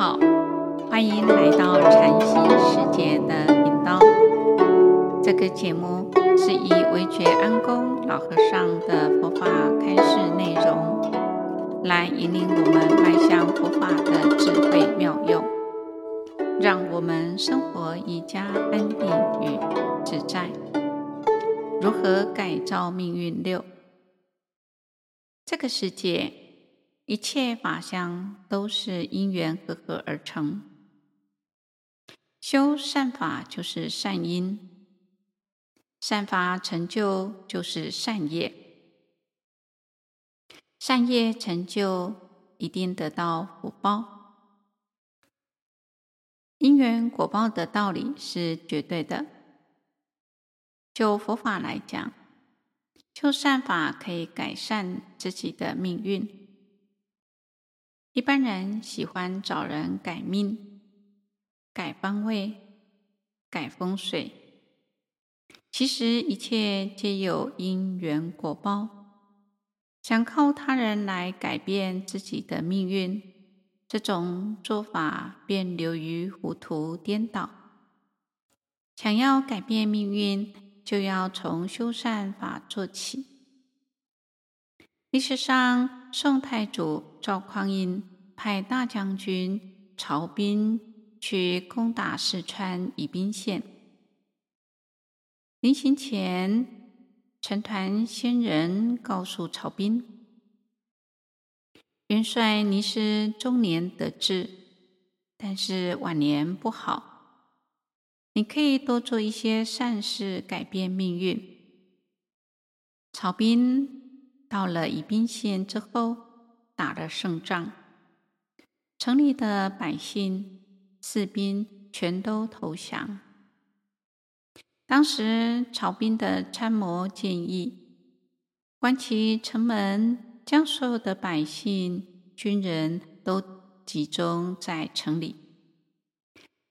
好，欢迎来到禅心世界的频道。这个节目是以惟觉安公老和尚的佛法开示内容，来引领我们迈向佛法的智慧妙用，让我们生活更加安定与自在。如何改造命运六？这个世界。一切法相都是因缘和合而成。修善法就是善因，善法成就就是善业，善业成就一定得到福报。因缘果报的道理是绝对的。就佛法来讲，修善法可以改善自己的命运。一般人喜欢找人改命、改方位、改风水，其实一切皆有因缘果报。想靠他人来改变自己的命运，这种做法便流于糊涂颠倒。想要改变命运，就要从修善法做起。历史上，宋太祖赵匡胤。派大将军曹彬去攻打四川宜宾县。临行前，陈团仙人告诉曹彬：“元帅，你是中年得志，但是晚年不好。你可以多做一些善事，改变命运。”曹彬到了宜宾县之后，打了胜仗。城里的百姓、士兵全都投降。当时，曹彬的参谋建议关起城门，将所有的百姓、军人都集中在城里，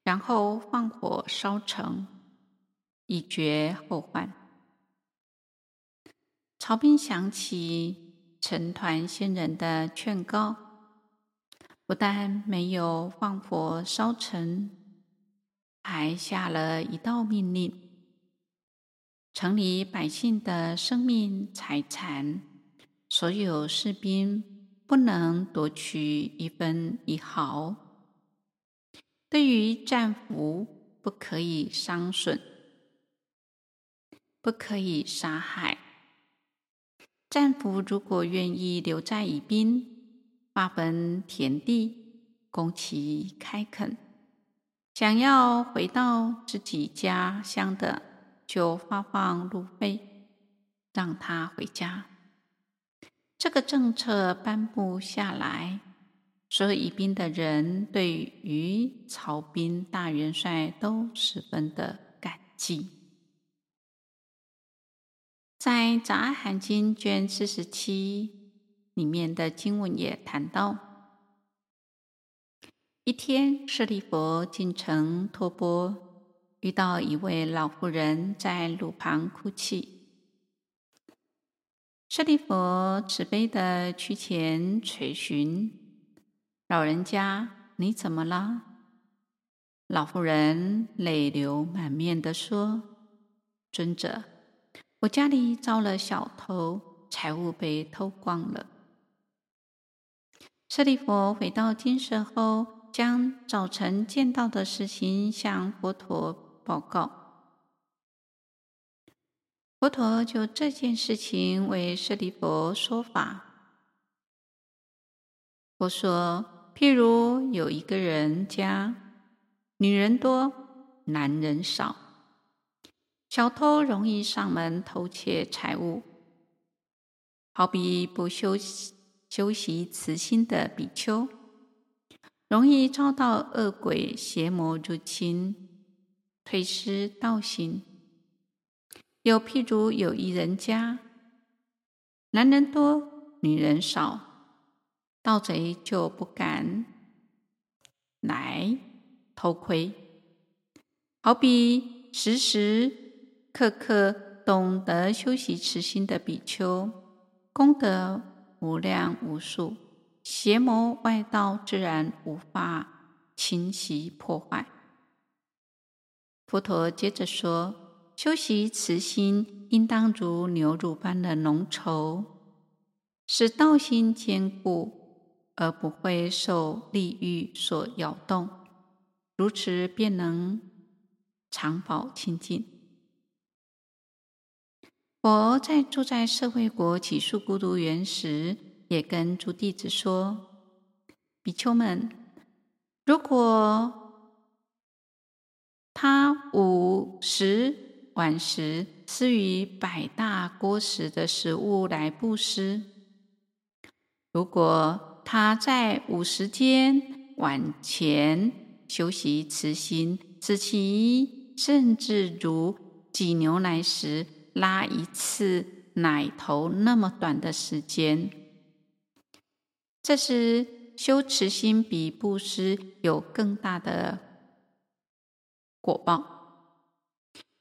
然后放火烧城，以绝后患。曹彬想起陈摶仙人的劝告。不但没有放火烧城，还下了一道命令：城里百姓的生命财产，所有士兵不能夺取一分一毫；对于战俘，不可以伤损，不可以杀害。战俘如果愿意留在宜宾，划分田地，供其开垦；想要回到自己家乡的，就发放路费，让他回家。这个政策颁布下来，所有宜宾的人对于曹彬大元帅都十分的感激。在《杂韩经》卷四十七。里面的经文也谈到，一天，舍利弗进城托钵，遇到一位老妇人在路旁哭泣。舍利弗慈悲地去前垂询：“老人家，你怎么了？”老妇人泪流满面地说：“尊者，我家里遭了小偷，财物被偷光了。”舍利弗回到精舍后，将早晨见到的事情向佛陀报告。佛陀就这件事情为舍利弗说法。佛说：譬如有一个人家，女人多，男人少，小偷容易上门偷窃财物，好比不修修习慈心的比丘，容易遭到恶鬼邪魔入侵，退失道行。又譬如有一人家，男人多，女人少，盗贼就不敢来偷窥。好比时时刻刻懂得修习慈心的比丘，功德无量无数，邪魔外道自然无法侵袭破坏。佛陀接着说：修习慈心，应当如牛乳般的浓稠，使道心坚固，而不会受利欲所摇动。如此便能常保清净。佛在住在社会国起诉孤独园时，也跟诸弟子说：“比丘们，如果……”他午时、晚时施予百大锅食的食物来布施。如果他在午时间、晚前修习慈心，使其甚至如挤牛奶时拉一次奶头那么短的时间，这时修慈心比布施有更大的。果报，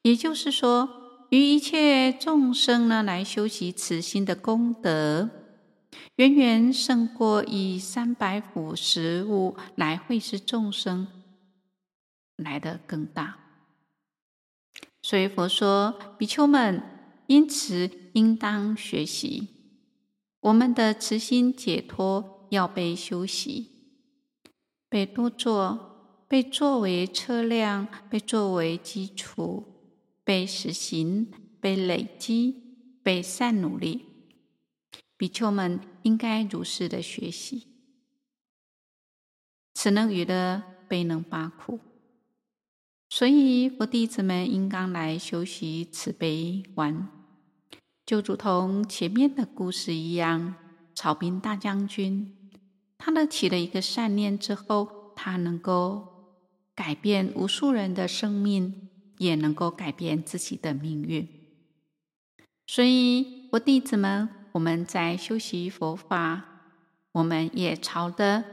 也就是说，于一切众生呢来修习慈心的功德，远远胜过以三百五十物来惠施众生来得更大。所以佛说，比丘们，因此应当学习我们的慈心解脱，要被修习，被多做。被作为车辆，被作为基础，被实行，被累积，被善努力。比丘们应该如是的学习，此能娱乐，非能八苦。所以佛弟子们应当来修习慈悲观，就如同前面的故事一样，曹兵大将军，他呢起了一个善念之后，他能够。改变无数人的生命，也能够改变自己的命运。所以，佛弟子们，我们在修习佛法，我们也朝着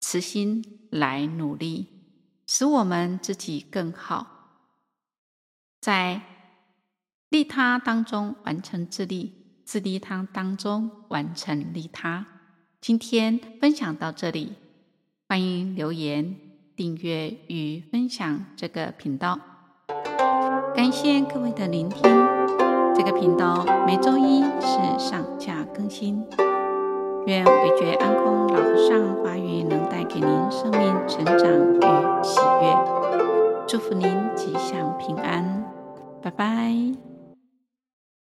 慈心来努力，使我们自己更好，在利他当中完成自利，自利他当中完成利他。今天分享到这里，欢迎留言。订阅与分享这个频道，感谢各位的聆听。这个频道每周一是上架更新。愿回觉安空老和尚法语能带给您生命成长与喜悦，祝福您吉祥平安，拜拜。